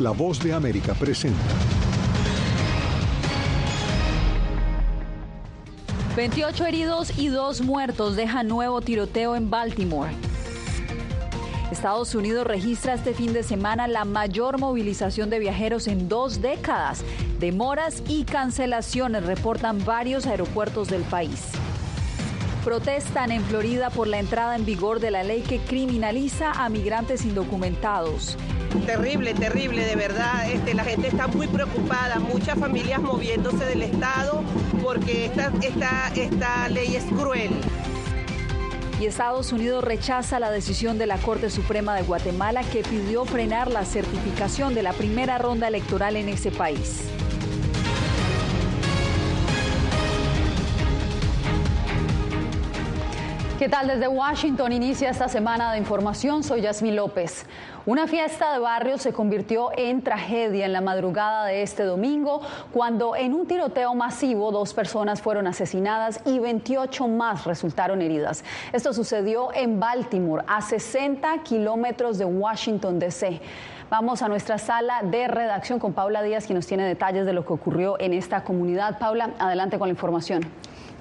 La voz de América presenta. 28 heridos y dos muertos deja nuevo tiroteo en Baltimore. Estados Unidos registra este fin de semana la mayor movilización de viajeros en dos décadas. Demoras y cancelaciones reportan varios aeropuertos del país. Protestan en Florida por la entrada en vigor de la ley que criminaliza a migrantes indocumentados. Terrible, terrible, de verdad. Este, la gente está muy preocupada, muchas familias moviéndose del Estado porque esta, esta, esta ley es cruel. Y Estados Unidos rechaza la decisión de la Corte Suprema de Guatemala que pidió frenar la certificación de la primera ronda electoral en ese país. ¿Qué tal? Desde Washington inicia esta semana de información. Soy Yasmín López. Una fiesta de barrio se convirtió en tragedia en la madrugada de este domingo cuando en un tiroteo masivo dos personas fueron asesinadas y 28 más resultaron heridas. Esto sucedió en Baltimore, a 60 kilómetros de Washington, D.C. Vamos a nuestra sala de redacción con Paula Díaz, quien nos tiene detalles de lo que ocurrió en esta comunidad. Paula, adelante con la información.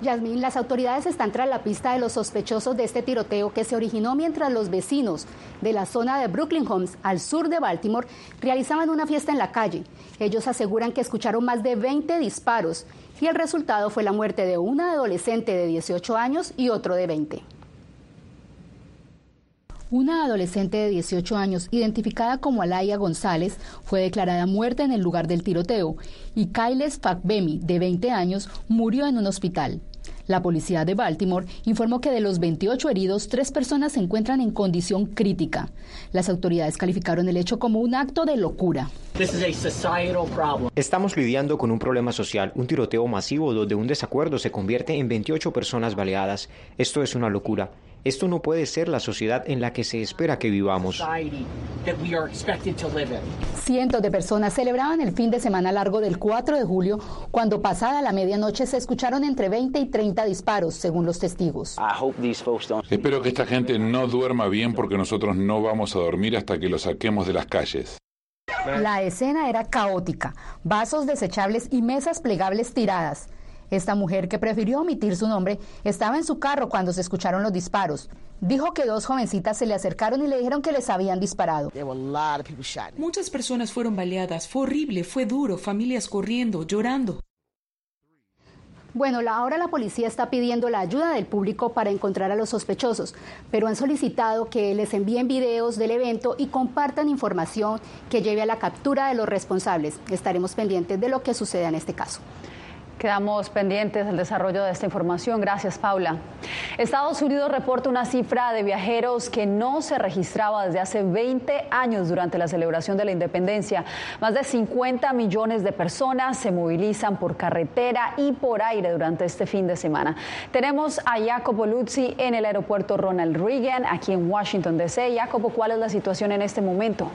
Yasmín, las autoridades están tras la pista de los sospechosos de este tiroteo que se originó mientras los vecinos de la zona de Brooklyn Homes, al sur de Baltimore, realizaban una fiesta en la calle. Ellos aseguran que escucharon más de 20 disparos y el resultado fue la muerte de una adolescente de 18 años y otro de 20. Una adolescente de 18 años, identificada como Alaya González, fue declarada muerta en el lugar del tiroteo y Kailes Fakbemi, de 20 años, murió en un hospital. La policía de Baltimore informó que de los 28 heridos, tres personas se encuentran en condición crítica. Las autoridades calificaron el hecho como un acto de locura. Estamos lidiando con un problema social, un tiroteo masivo donde un desacuerdo se convierte en 28 personas baleadas. Esto es una locura. Esto no puede ser la sociedad en la que se espera que vivamos. Cientos de personas celebraban el fin de semana largo del 4 de julio cuando pasada la medianoche se escucharon entre 20 y 30 disparos, según los testigos. Espero que esta gente no duerma bien porque nosotros no vamos a dormir hasta que los saquemos de las calles. La escena era caótica, vasos desechables y mesas plegables tiradas. Esta mujer, que prefirió omitir su nombre, estaba en su carro cuando se escucharon los disparos. Dijo que dos jovencitas se le acercaron y le dijeron que les habían disparado. Muchas personas fueron baleadas. Fue horrible, fue duro, familias corriendo, llorando. Bueno, ahora la policía está pidiendo la ayuda del público para encontrar a los sospechosos, pero han solicitado que les envíen videos del evento y compartan información que lleve a la captura de los responsables. Estaremos pendientes de lo que suceda en este caso. Quedamos pendientes del desarrollo de esta información. Gracias, Paula. Estados Unidos reporta una cifra de viajeros que no se registraba desde hace 20 años durante la celebración de la independencia. Más de 50 millones de personas se movilizan por carretera y por aire durante este fin de semana. Tenemos a Jacopo Luzzi en el aeropuerto Ronald Reagan, aquí en Washington, D.C. Jacopo, ¿cuál es la situación en este momento?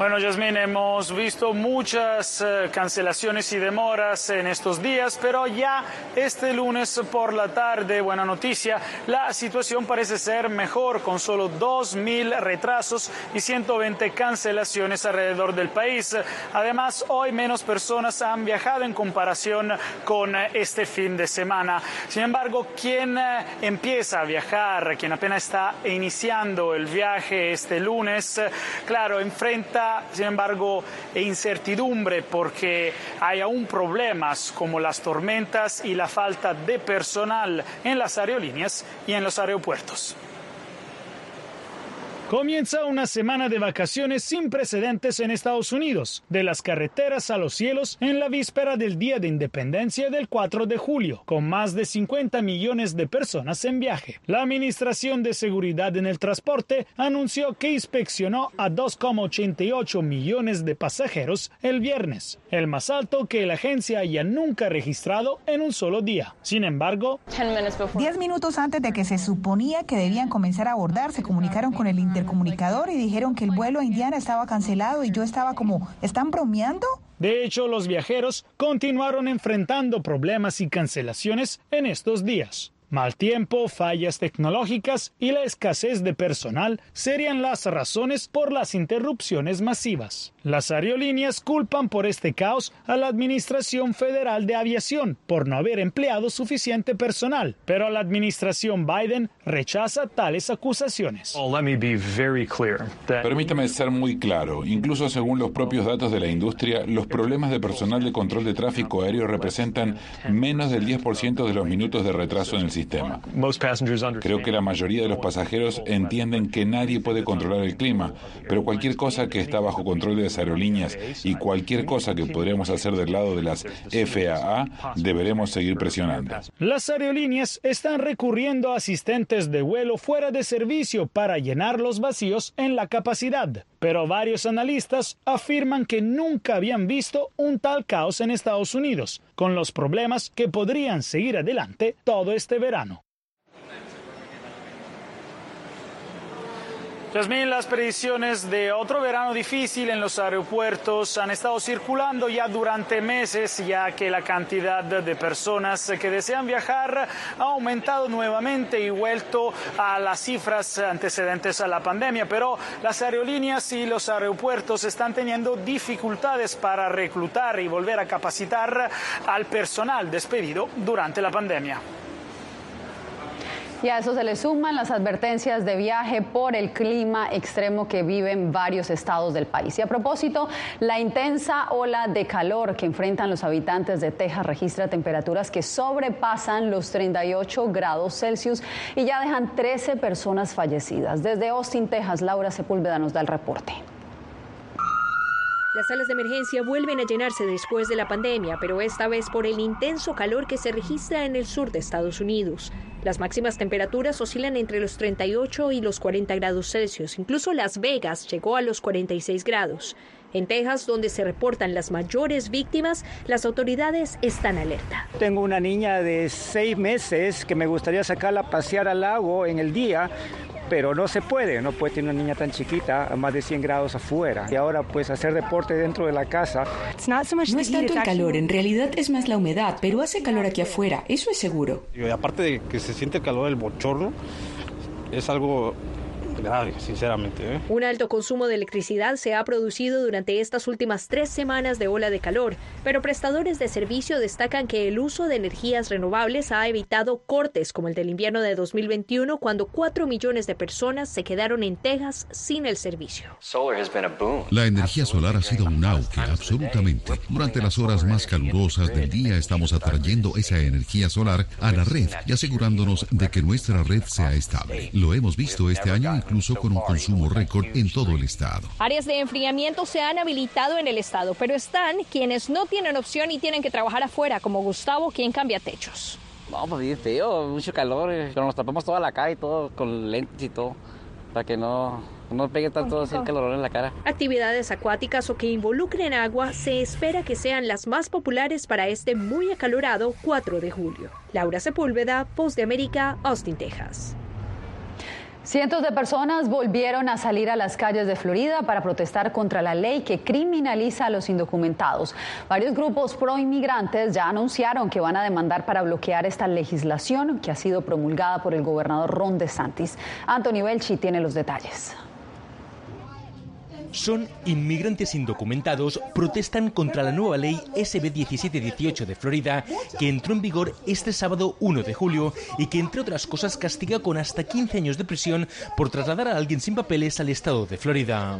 Bueno, Yasmin, hemos visto muchas eh, cancelaciones y demoras en estos días, pero ya este lunes por la tarde, buena noticia, la situación parece ser mejor, con solo 2.000 retrasos y 120 cancelaciones alrededor del país. Además, hoy menos personas han viajado en comparación con este fin de semana. Sin embargo, quien eh, empieza a viajar, quien apenas está iniciando el viaje este lunes, eh, claro, enfrenta sin embargo, incertidumbre porque hay aún problemas como las tormentas y la falta de personal en las aerolíneas y en los aeropuertos. Comienza una semana de vacaciones sin precedentes en Estados Unidos, de las carreteras a los cielos en la víspera del Día de Independencia del 4 de julio, con más de 50 millones de personas en viaje. La Administración de Seguridad en el Transporte anunció que inspeccionó a 2,88 millones de pasajeros el viernes, el más alto que la agencia haya nunca registrado en un solo día. Sin embargo, 10 minutos antes de que se suponía que debían comenzar a abordar, se comunicaron con el comunicador y dijeron que el vuelo a Indiana estaba cancelado y yo estaba como, ¿están bromeando? De hecho, los viajeros continuaron enfrentando problemas y cancelaciones en estos días. Mal tiempo, fallas tecnológicas y la escasez de personal serían las razones por las interrupciones masivas. Las aerolíneas culpan por este caos a la Administración Federal de Aviación por no haber empleado suficiente personal, pero la administración Biden rechaza tales acusaciones. Oh, Permítame ser muy claro, incluso según los propios datos de la industria, los problemas de personal de control de tráfico aéreo representan menos del 10% de los minutos de retraso en el sistema sistema. Creo que la mayoría de los pasajeros entienden que nadie puede controlar el clima, pero cualquier cosa que está bajo control de las aerolíneas y cualquier cosa que podríamos hacer del lado de las FAA, deberemos seguir presionando. Las aerolíneas están recurriendo a asistentes de vuelo fuera de servicio para llenar los vacíos en la capacidad, pero varios analistas afirman que nunca habían visto un tal caos en Estados Unidos, con los problemas que podrían seguir adelante todo este verano las predicciones de otro verano difícil en los aeropuertos han estado circulando ya durante meses, ya que la cantidad de personas que desean viajar ha aumentado nuevamente y vuelto a las cifras antecedentes a la pandemia, pero las aerolíneas y los aeropuertos están teniendo dificultades para reclutar y volver a capacitar al personal despedido durante la pandemia. Y a eso se le suman las advertencias de viaje por el clima extremo que viven varios estados del país. Y a propósito, la intensa ola de calor que enfrentan los habitantes de Texas registra temperaturas que sobrepasan los 38 grados Celsius y ya dejan 13 personas fallecidas. Desde Austin, Texas, Laura Sepúlveda nos da el reporte. Las salas de emergencia vuelven a llenarse después de la pandemia, pero esta vez por el intenso calor que se registra en el sur de Estados Unidos. Las máximas temperaturas oscilan entre los 38 y los 40 grados Celsius. Incluso Las Vegas llegó a los 46 grados. En Texas, donde se reportan las mayores víctimas, las autoridades están alerta. Tengo una niña de seis meses que me gustaría sacarla a pasear al lago en el día, pero no se puede, no puede tener una niña tan chiquita a más de 100 grados afuera. Y ahora pues hacer deporte dentro de la casa. No es tanto el calor, en realidad es más la humedad, pero hace calor aquí afuera, eso es seguro. Y aparte de que se siente el calor del bochorno, es algo grave, sinceramente. ¿eh? Un alto consumo de electricidad se ha producido durante estas últimas tres semanas de ola de calor, pero prestadores de servicio destacan que el uso de energías renovables ha evitado cortes como el del invierno de 2021, cuando 4 millones de personas se quedaron en Texas sin el servicio. La energía solar ha sido un auge, absolutamente. Durante las horas más calurosas del día estamos atrayendo esa energía solar a la red y asegurándonos de que nuestra red sea estable. Lo hemos visto este año incluso con un consumo récord en todo el estado. Áreas de enfriamiento se han habilitado en el estado, pero están quienes no tienen opción y tienen que trabajar afuera, como Gustavo, quien cambia techos. No, pues bien feo, mucho calor, eh, pero nos tapamos toda la cara y todo con lentes y todo, para que no, no pegue tanto así el calor en la cara. Actividades acuáticas o que involucren agua se espera que sean las más populares para este muy acalorado 4 de julio. Laura Sepúlveda, Post de América, Austin, Texas. Cientos de personas volvieron a salir a las calles de Florida para protestar contra la ley que criminaliza a los indocumentados. Varios grupos pro inmigrantes ya anunciaron que van a demandar para bloquear esta legislación que ha sido promulgada por el gobernador Ron DeSantis. Anthony Belchi tiene los detalles son inmigrantes indocumentados, protestan contra la nueva ley SB 1718 de Florida, que entró en vigor este sábado 1 de julio y que, entre otras cosas, castiga con hasta 15 años de prisión por trasladar a alguien sin papeles al estado de Florida.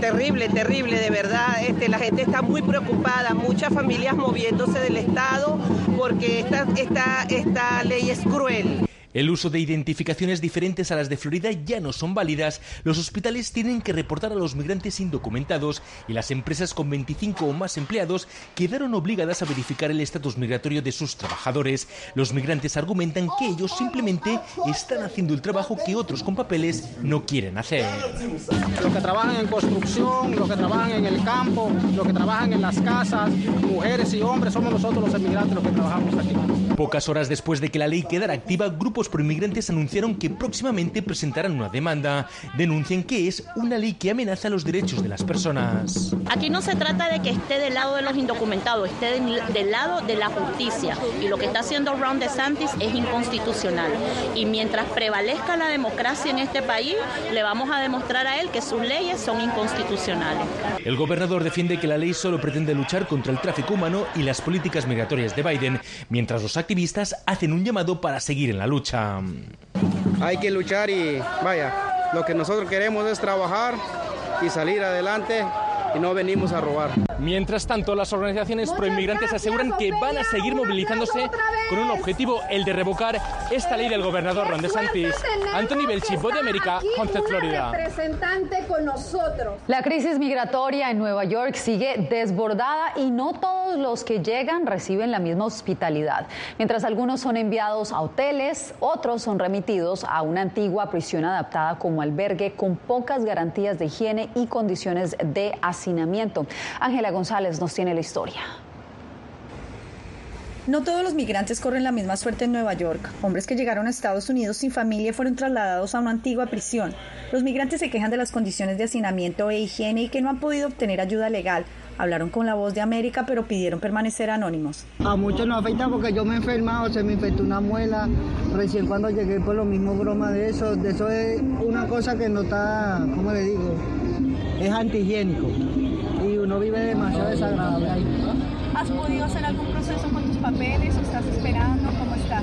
Terrible, terrible, de verdad. Este, la gente está muy preocupada, muchas familias moviéndose del estado porque esta, esta, esta ley es cruel. El uso de identificaciones diferentes a las de Florida ya no son válidas, los hospitales tienen que reportar a los migrantes indocumentados y las empresas con 25 o más empleados quedaron obligadas a verificar el estatus migratorio de sus trabajadores. Los migrantes argumentan que ellos simplemente están haciendo el trabajo que otros con papeles no quieren hacer. Los que trabajan en construcción, los que trabajan en el campo, los que trabajan en las casas, mujeres y hombres, somos nosotros los emigrantes los que trabajamos aquí. Pocas horas después de que la ley quedara activa, grupos proinmigrantes anunciaron que próximamente presentarán una demanda. Denuncian que es una ley que amenaza los derechos de las personas. Aquí no se trata de que esté del lado de los indocumentados, esté del lado de la justicia. Y lo que está haciendo Ron DeSantis es inconstitucional. Y mientras prevalezca la democracia en este país, le vamos a demostrar a él que sus leyes son inconstitucionales. El gobernador defiende que la ley solo pretende luchar contra el tráfico humano y las políticas migratorias de Biden, mientras los activistas hacen un llamado para seguir en la lucha. Hay que luchar y vaya, lo que nosotros queremos es trabajar y salir adelante y no venimos a robar. Mientras tanto, las organizaciones proinmigrantes aseguran que van a seguir movilizándose con un objetivo, el de revocar esta ley del gobernador Ron DeSantis. Anthony Belchi, de América, Homestead, Florida. con nosotros. La crisis migratoria en Nueva York sigue desbordada y no todos los que llegan reciben la misma hospitalidad. Mientras algunos son enviados a hoteles, otros son remitidos a una antigua prisión adaptada como albergue con pocas garantías de higiene y condiciones de hacinamiento. Ángela González nos tiene la historia. No todos los migrantes corren la misma suerte en Nueva York. Hombres que llegaron a Estados Unidos sin familia fueron trasladados a una antigua prisión. Los migrantes se quejan de las condiciones de hacinamiento e higiene y que no han podido obtener ayuda legal. Hablaron con la voz de América, pero pidieron permanecer anónimos. A muchos nos afecta porque yo me he enfermado, se me infectó una muela. Recién cuando llegué, por lo mismo broma de eso. De eso es una cosa que no está, ¿cómo le digo? Es antihigiénico y uno vive demasiado desagradable ahí. ¿Has podido hacer algún proceso con tus papeles o estás esperando? ¿Cómo estás?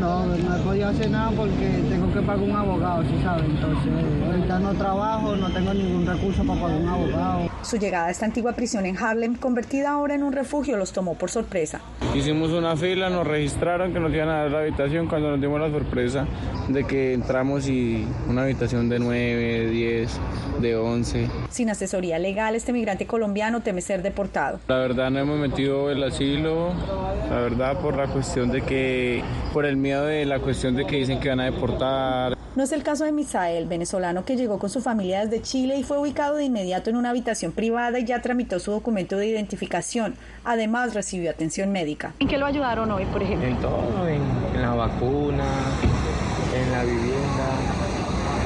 No, no he podido hacer nada porque tengo que pagar un abogado, ¿sí sabes? Entonces, ahorita no trabajo, no tengo ningún recurso para pagar un abogado. Su llegada a esta antigua prisión en Harlem, convertida ahora en un refugio, los tomó por sorpresa. Hicimos una fila, nos registraron que nos iban a dar la habitación cuando nos dimos la sorpresa de que entramos y una habitación de 9, 10, de 11. Sin asesoría legal, este migrante colombiano teme ser deportado. La verdad no hemos metido el asilo, la verdad por la cuestión de que, por el miedo de la cuestión de que dicen que van a deportar. No es el caso de Misael, venezolano que llegó con su familia desde Chile y fue ubicado de inmediato en una habitación privada y ya tramitó su documento de identificación. Además, recibió atención médica. ¿En qué lo ayudaron hoy, por ejemplo? En todo, en, la vacuna, en la vivienda,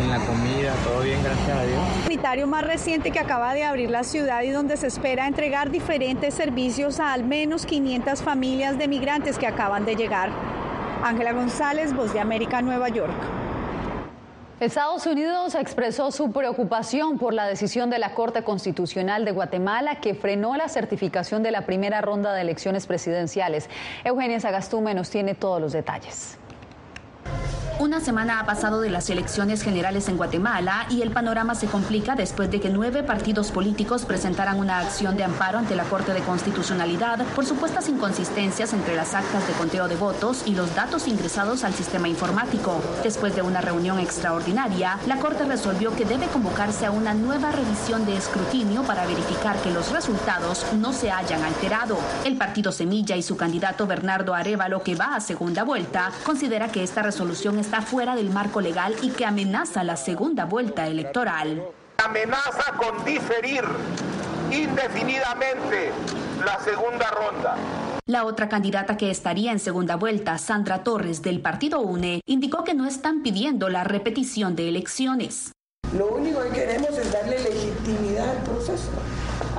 en la comida, todo bien, gracias a Dios. El sanitario más reciente que acaba de abrir la ciudad y donde se espera entregar diferentes servicios a al menos 500 familias de migrantes que acaban de llegar. Ángela González, Voz de América, Nueva York. Estados Unidos expresó su preocupación por la decisión de la Corte Constitucional de Guatemala que frenó la certificación de la primera ronda de elecciones presidenciales. Eugenia Sagastume nos tiene todos los detalles. Una semana ha pasado de las elecciones generales en Guatemala y el panorama se complica después de que nueve partidos políticos presentaran una acción de amparo ante la Corte de Constitucionalidad por supuestas inconsistencias entre las actas de conteo de votos y los datos ingresados al sistema informático. Después de una reunión extraordinaria, la Corte resolvió que debe convocarse a una nueva revisión de escrutinio para verificar que los resultados no se hayan alterado. El partido Semilla y su candidato Bernardo Arevalo, que va a segunda vuelta, considera que esta resolución es está fuera del marco legal y que amenaza la segunda vuelta electoral. Amenaza con diferir indefinidamente la segunda ronda. La otra candidata que estaría en segunda vuelta, Sandra Torres del Partido UNE, indicó que no están pidiendo la repetición de elecciones. Lo único que queremos es darle legitimidad al proceso.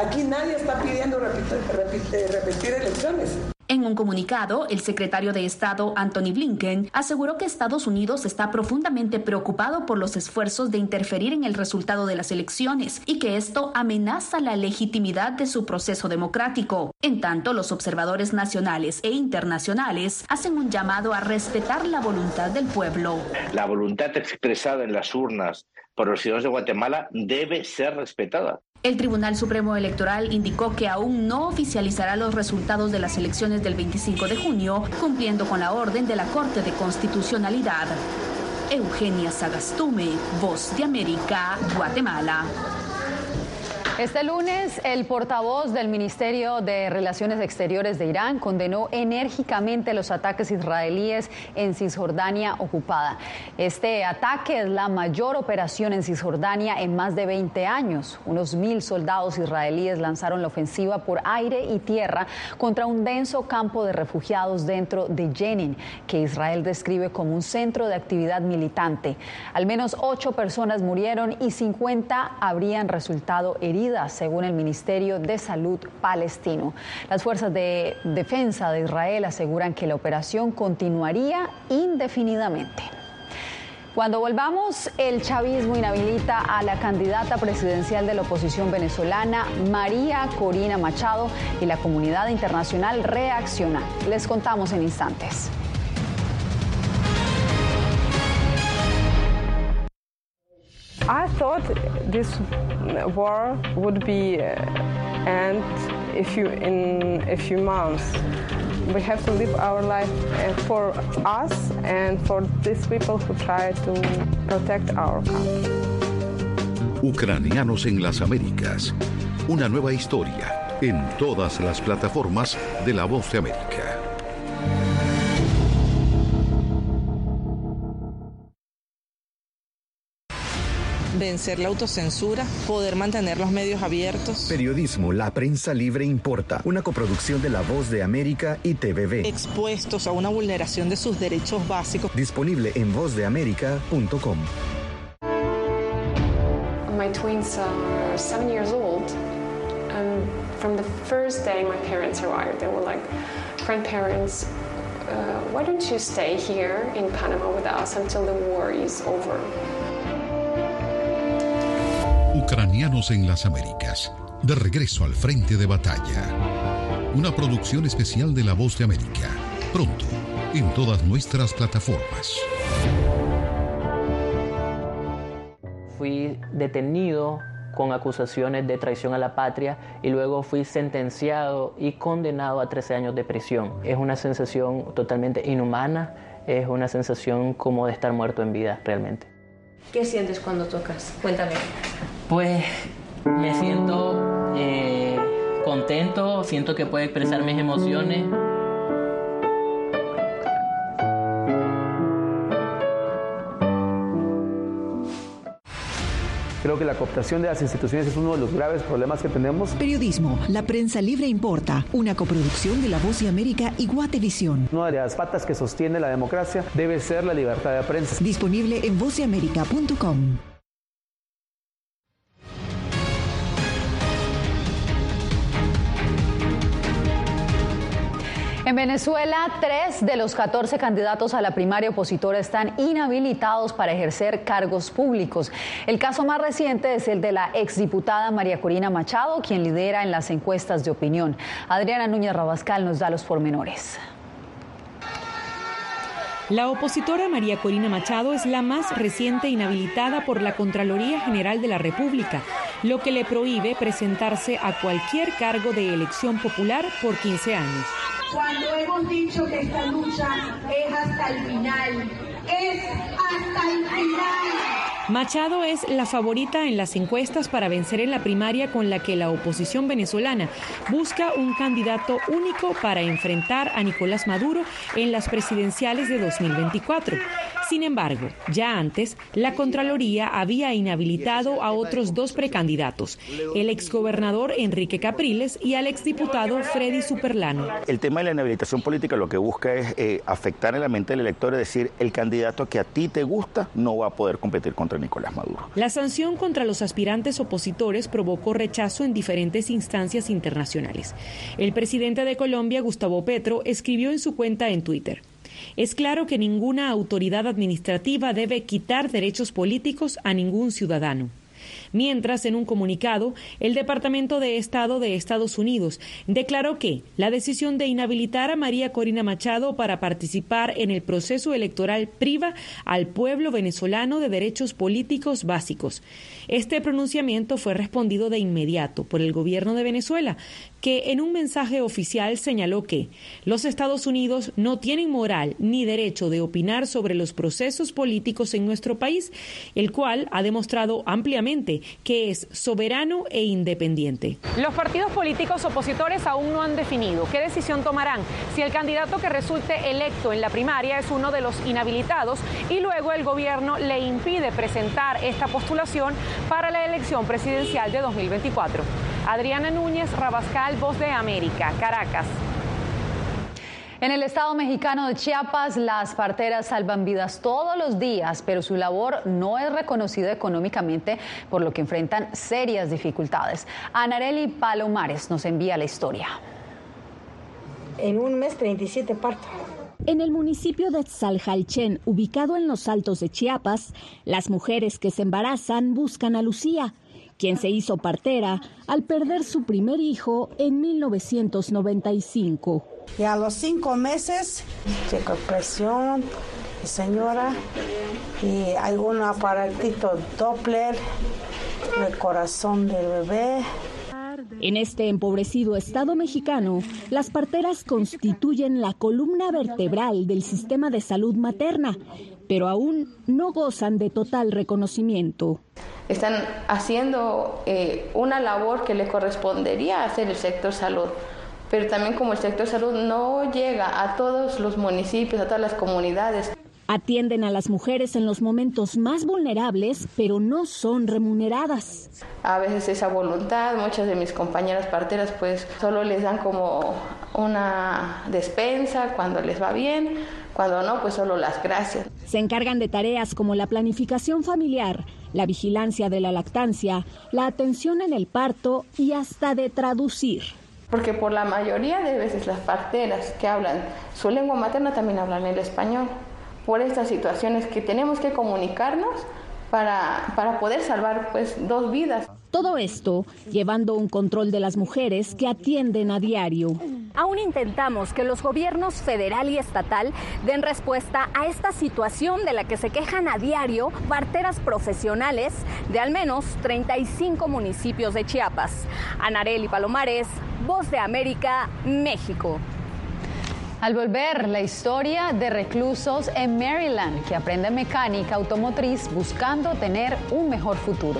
Aquí nadie está pidiendo repetir, repetir elecciones. En un comunicado, el secretario de Estado Anthony Blinken aseguró que Estados Unidos está profundamente preocupado por los esfuerzos de interferir en el resultado de las elecciones y que esto amenaza la legitimidad de su proceso democrático. En tanto, los observadores nacionales e internacionales hacen un llamado a respetar la voluntad del pueblo. La voluntad expresada en las urnas por los ciudadanos de Guatemala debe ser respetada. El Tribunal Supremo Electoral indicó que aún no oficializará los resultados de las elecciones del 25 de junio, cumpliendo con la orden de la Corte de Constitucionalidad. Eugenia Sagastume, Voz de América, Guatemala. Este lunes, el portavoz del Ministerio de Relaciones Exteriores de Irán condenó enérgicamente los ataques israelíes en Cisjordania ocupada. Este ataque es la mayor operación en Cisjordania en más de 20 años. Unos mil soldados israelíes lanzaron la ofensiva por aire y tierra contra un denso campo de refugiados dentro de Jenin, que Israel describe como un centro de actividad militante. Al menos ocho personas murieron y 50 habrían resultado heridas según el Ministerio de Salud palestino. Las fuerzas de defensa de Israel aseguran que la operación continuaría indefinidamente. Cuando volvamos, el chavismo inhabilita a la candidata presidencial de la oposición venezolana, María Corina Machado, y la comunidad internacional reacciona. Les contamos en instantes. I thought this war would be uh, end a few in a few months. We have to live our life uh, for us and for these people who try to protect our country. Ucranianos en las Américas. Una nueva historia en todas las plataformas de La Voz de América. Vencer la autocensura, poder mantener los medios abiertos. Periodismo, la prensa libre importa. Una coproducción de La Voz de América y TVB. Expuestos a una vulneración de sus derechos básicos. Disponible en vozdeamerica.com. My twins are seven years old. And from the first day my parents arrived, they were like, grandparents, uh, why don't you stay here in Panama with us until the war is over? Ucranianos en las Américas, de regreso al frente de batalla. Una producción especial de La Voz de América, pronto, en todas nuestras plataformas. Fui detenido con acusaciones de traición a la patria y luego fui sentenciado y condenado a 13 años de prisión. Es una sensación totalmente inhumana, es una sensación como de estar muerto en vida realmente. ¿Qué sientes cuando tocas? Cuéntame. Pues me siento eh, contento, siento que puedo expresar mis emociones. Que la cooptación de las instituciones es uno de los graves problemas que tenemos. Periodismo, la prensa libre importa, una coproducción de La Voz de América y Guatevisión. Una de las patas que sostiene la democracia debe ser la libertad de prensa. Disponible en vozdeamerica.com. En Venezuela, tres de los 14 candidatos a la primaria opositora están inhabilitados para ejercer cargos públicos. El caso más reciente es el de la exdiputada María Corina Machado, quien lidera en las encuestas de opinión. Adriana Núñez Rabascal nos da los pormenores. La opositora María Corina Machado es la más reciente inhabilitada por la Contraloría General de la República, lo que le prohíbe presentarse a cualquier cargo de elección popular por 15 años cuando hemos dicho que esta lucha es hasta el final, es hasta el final. Machado es la favorita en las encuestas para vencer en la primaria con la que la oposición venezolana busca un candidato único para enfrentar a Nicolás Maduro en las presidenciales de 2024. Sin embargo, ya antes, la Contraloría había inhabilitado a otros dos precandidatos, el exgobernador Enrique Capriles y al exdiputado Freddy Superlano. El tema de la inhabilitación política lo que busca es eh, afectar en la mente del elector, es decir, el candidato que a ti te gusta no va a poder competir contra Nicolás Maduro. La sanción contra los aspirantes opositores provocó rechazo en diferentes instancias internacionales. El presidente de Colombia, Gustavo Petro, escribió en su cuenta en Twitter. Es claro que ninguna autoridad administrativa debe quitar derechos políticos a ningún ciudadano. Mientras, en un comunicado, el Departamento de Estado de Estados Unidos declaró que la decisión de inhabilitar a María Corina Machado para participar en el proceso electoral priva al pueblo venezolano de derechos políticos básicos. Este pronunciamiento fue respondido de inmediato por el gobierno de Venezuela, que en un mensaje oficial señaló que los Estados Unidos no tienen moral ni derecho de opinar sobre los procesos políticos en nuestro país, el cual ha demostrado ampliamente que es soberano e independiente. Los partidos políticos opositores aún no han definido qué decisión tomarán si el candidato que resulte electo en la primaria es uno de los inhabilitados y luego el gobierno le impide presentar esta postulación para la elección presidencial de 2024. Adriana Núñez Rabascal, Voz de América, Caracas. En el estado mexicano de Chiapas, las parteras salvan vidas todos los días, pero su labor no es reconocida económicamente, por lo que enfrentan serias dificultades. Anareli Palomares nos envía la historia. En un mes, 37 partos. En el municipio de Tzaljalchen, ubicado en los altos de Chiapas, las mujeres que se embarazan buscan a Lucía, quien se hizo partera al perder su primer hijo en 1995. Y a los cinco meses, checo presión, señora, y algún aparatito Doppler, el corazón del bebé. En este empobrecido estado mexicano, las parteras constituyen la columna vertebral del sistema de salud materna, pero aún no gozan de total reconocimiento. Están haciendo eh, una labor que le correspondería hacer el sector salud, pero también como el sector salud no llega a todos los municipios, a todas las comunidades. Atienden a las mujeres en los momentos más vulnerables, pero no son remuneradas. A veces esa voluntad, muchas de mis compañeras parteras pues solo les dan como una despensa cuando les va bien, cuando no pues solo las gracias. Se encargan de tareas como la planificación familiar, la vigilancia de la lactancia, la atención en el parto y hasta de traducir. Porque por la mayoría de veces las parteras que hablan su lengua materna también hablan el español por estas situaciones que tenemos que comunicarnos para, para poder salvar pues dos vidas. Todo esto llevando un control de las mujeres que atienden a diario. Aún intentamos que los gobiernos federal y estatal den respuesta a esta situación de la que se quejan a diario parteras profesionales de al menos 35 municipios de Chiapas. Anareli Palomares, Voz de América, México. Al volver, la historia de reclusos en Maryland que aprenden mecánica automotriz buscando tener un mejor futuro.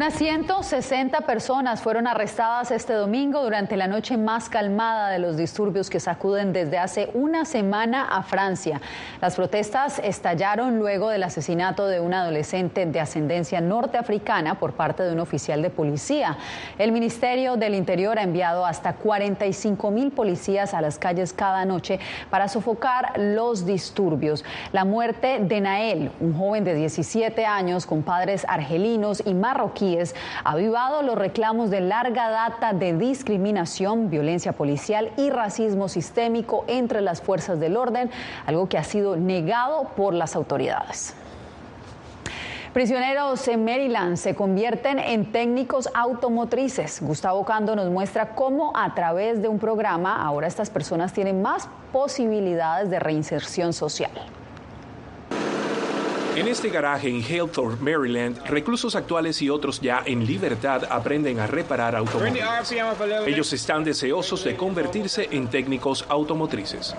Unas 160 personas fueron arrestadas este domingo durante la noche más calmada de los disturbios que sacuden desde hace una semana a Francia. Las protestas estallaron luego del asesinato de un adolescente de ascendencia norteafricana por parte de un oficial de policía. El Ministerio del Interior ha enviado hasta 45 mil policías a las calles cada noche para sofocar los disturbios. La muerte de Nael, un joven de 17 años con padres argelinos y marroquíes, ha avivado los reclamos de larga data de discriminación, violencia policial y racismo sistémico entre las fuerzas del orden, algo que ha sido negado por las autoridades. Prisioneros en Maryland se convierten en técnicos automotrices. Gustavo Cando nos muestra cómo a través de un programa ahora estas personas tienen más posibilidades de reinserción social. En este garaje en Halethorpe, Maryland, reclusos actuales y otros ya en libertad aprenden a reparar automóviles. Ellos están deseosos de convertirse en técnicos automotrices.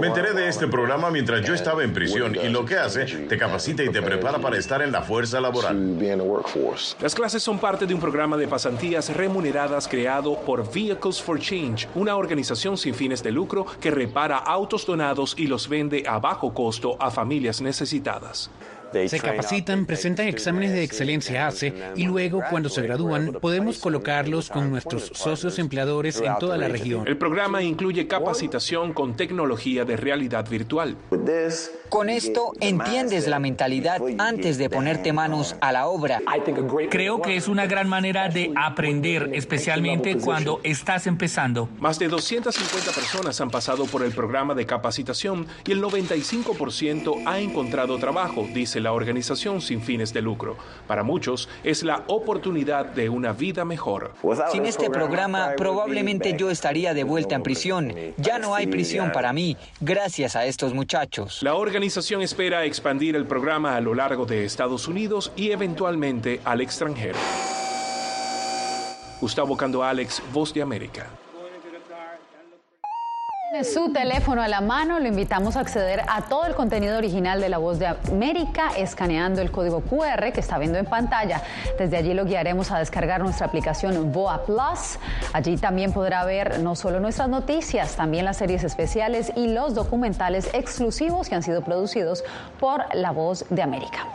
Me enteré de este programa mientras yo estaba en prisión y lo que hace, te capacita y te prepara para estar en la fuerza laboral. Las clases son parte de un programa de pasantías remuneradas creado por Vehicles for Change, una organización sin fines de lucro que repara autos donados y los vende a bajo costo a familias necesitadas. Se capacitan, presentan exámenes de excelencia ACE y luego, cuando se gradúan, podemos colocarlos con nuestros socios empleadores en toda la región. El programa incluye capacitación con tecnología de realidad virtual. Con esto entiendes la mentalidad antes de ponerte manos a la obra. Creo que es una gran manera de aprender, especialmente cuando estás empezando. Más de 250 personas han pasado por el programa de capacitación y el 95% ha encontrado trabajo, dice la organización sin fines de lucro. Para muchos es la oportunidad de una vida mejor. Sin este programa probablemente yo estaría de vuelta en prisión. Ya no hay prisión para mí gracias a estos muchachos. La organización espera expandir el programa a lo largo de Estados Unidos y eventualmente al extranjero. Gustavo Cando Alex, Voz de América su teléfono a la mano, lo invitamos a acceder a todo el contenido original de La Voz de América escaneando el código QR que está viendo en pantalla. Desde allí lo guiaremos a descargar nuestra aplicación VOA Plus. Allí también podrá ver no solo nuestras noticias, también las series especiales y los documentales exclusivos que han sido producidos por La Voz de América.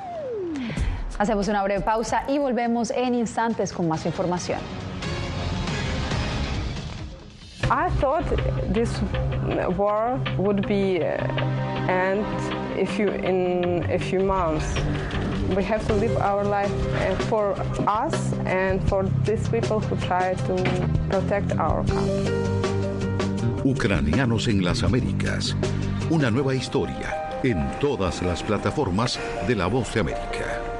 Hacemos una breve pausa y volvemos en instantes con más información. I thought this war would be uh, end a few, in a few months. We have to live our life uh, for us and for these people who try to protect our country. Ucranianos en las Américas. Una nueva historia en todas las plataformas de La Voz de América.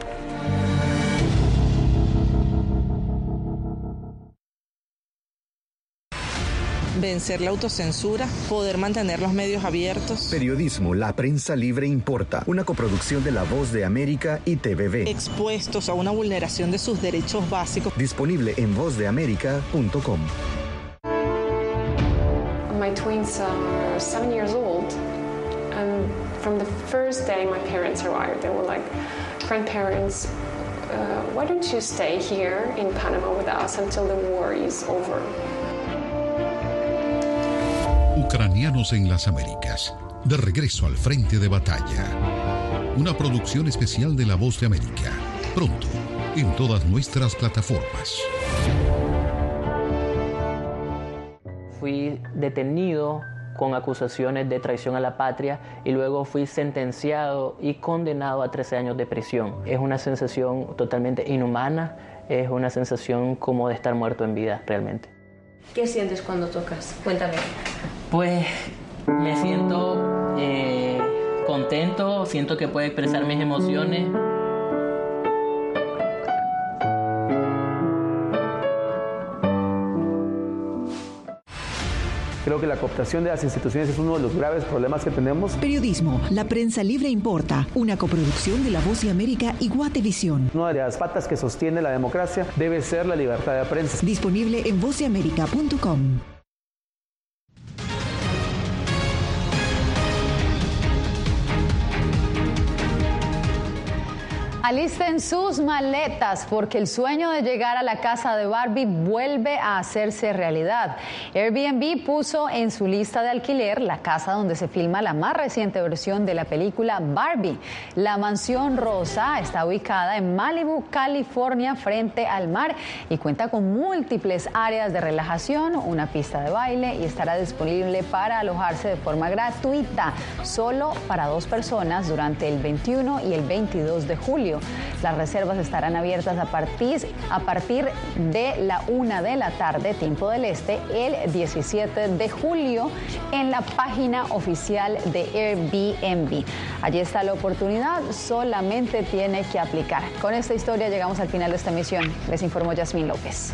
Vencer la autocensura, poder mantener los medios abiertos. Periodismo, la prensa libre importa, una coproducción de La Voz de América y TVB. Expuestos a una vulneración de sus derechos básicos. Disponible en vozdeamerica.com. My twins are seven years old, and from the first day my parents arrived, they were like, grandparents, uh, why don't you stay here in Panama with us until the war is over? Ucranianos en las Américas, de regreso al frente de batalla. Una producción especial de La Voz de América, pronto, en todas nuestras plataformas. Fui detenido con acusaciones de traición a la patria y luego fui sentenciado y condenado a 13 años de prisión. Es una sensación totalmente inhumana, es una sensación como de estar muerto en vida realmente. ¿Qué sientes cuando tocas? Cuéntame. Pues me siento eh, contento, siento que puedo expresar mis emociones. Creo que la cooptación de las instituciones es uno de los graves problemas que tenemos. Periodismo, la prensa libre importa, una coproducción de La Voz de América y Guatevisión. Una de las patas que sostiene la democracia debe ser la libertad de prensa. Disponible en vozdeamerica.com. Alisten sus maletas porque el sueño de llegar a la casa de Barbie vuelve a hacerse realidad. Airbnb puso en su lista de alquiler la casa donde se filma la más reciente versión de la película Barbie. La mansión rosa está ubicada en Malibu, California, frente al mar y cuenta con múltiples áreas de relajación, una pista de baile y estará disponible para alojarse de forma gratuita, solo para dos personas durante el 21 y el 22 de Las reservas estarán abiertas a partir, a partir de la una de la tarde, tiempo del este, el 17 de julio, en la página oficial de Airbnb. Allí está la oportunidad, solamente tiene que aplicar. Con esta historia llegamos al final de esta emisión. Les informó Yasmín López.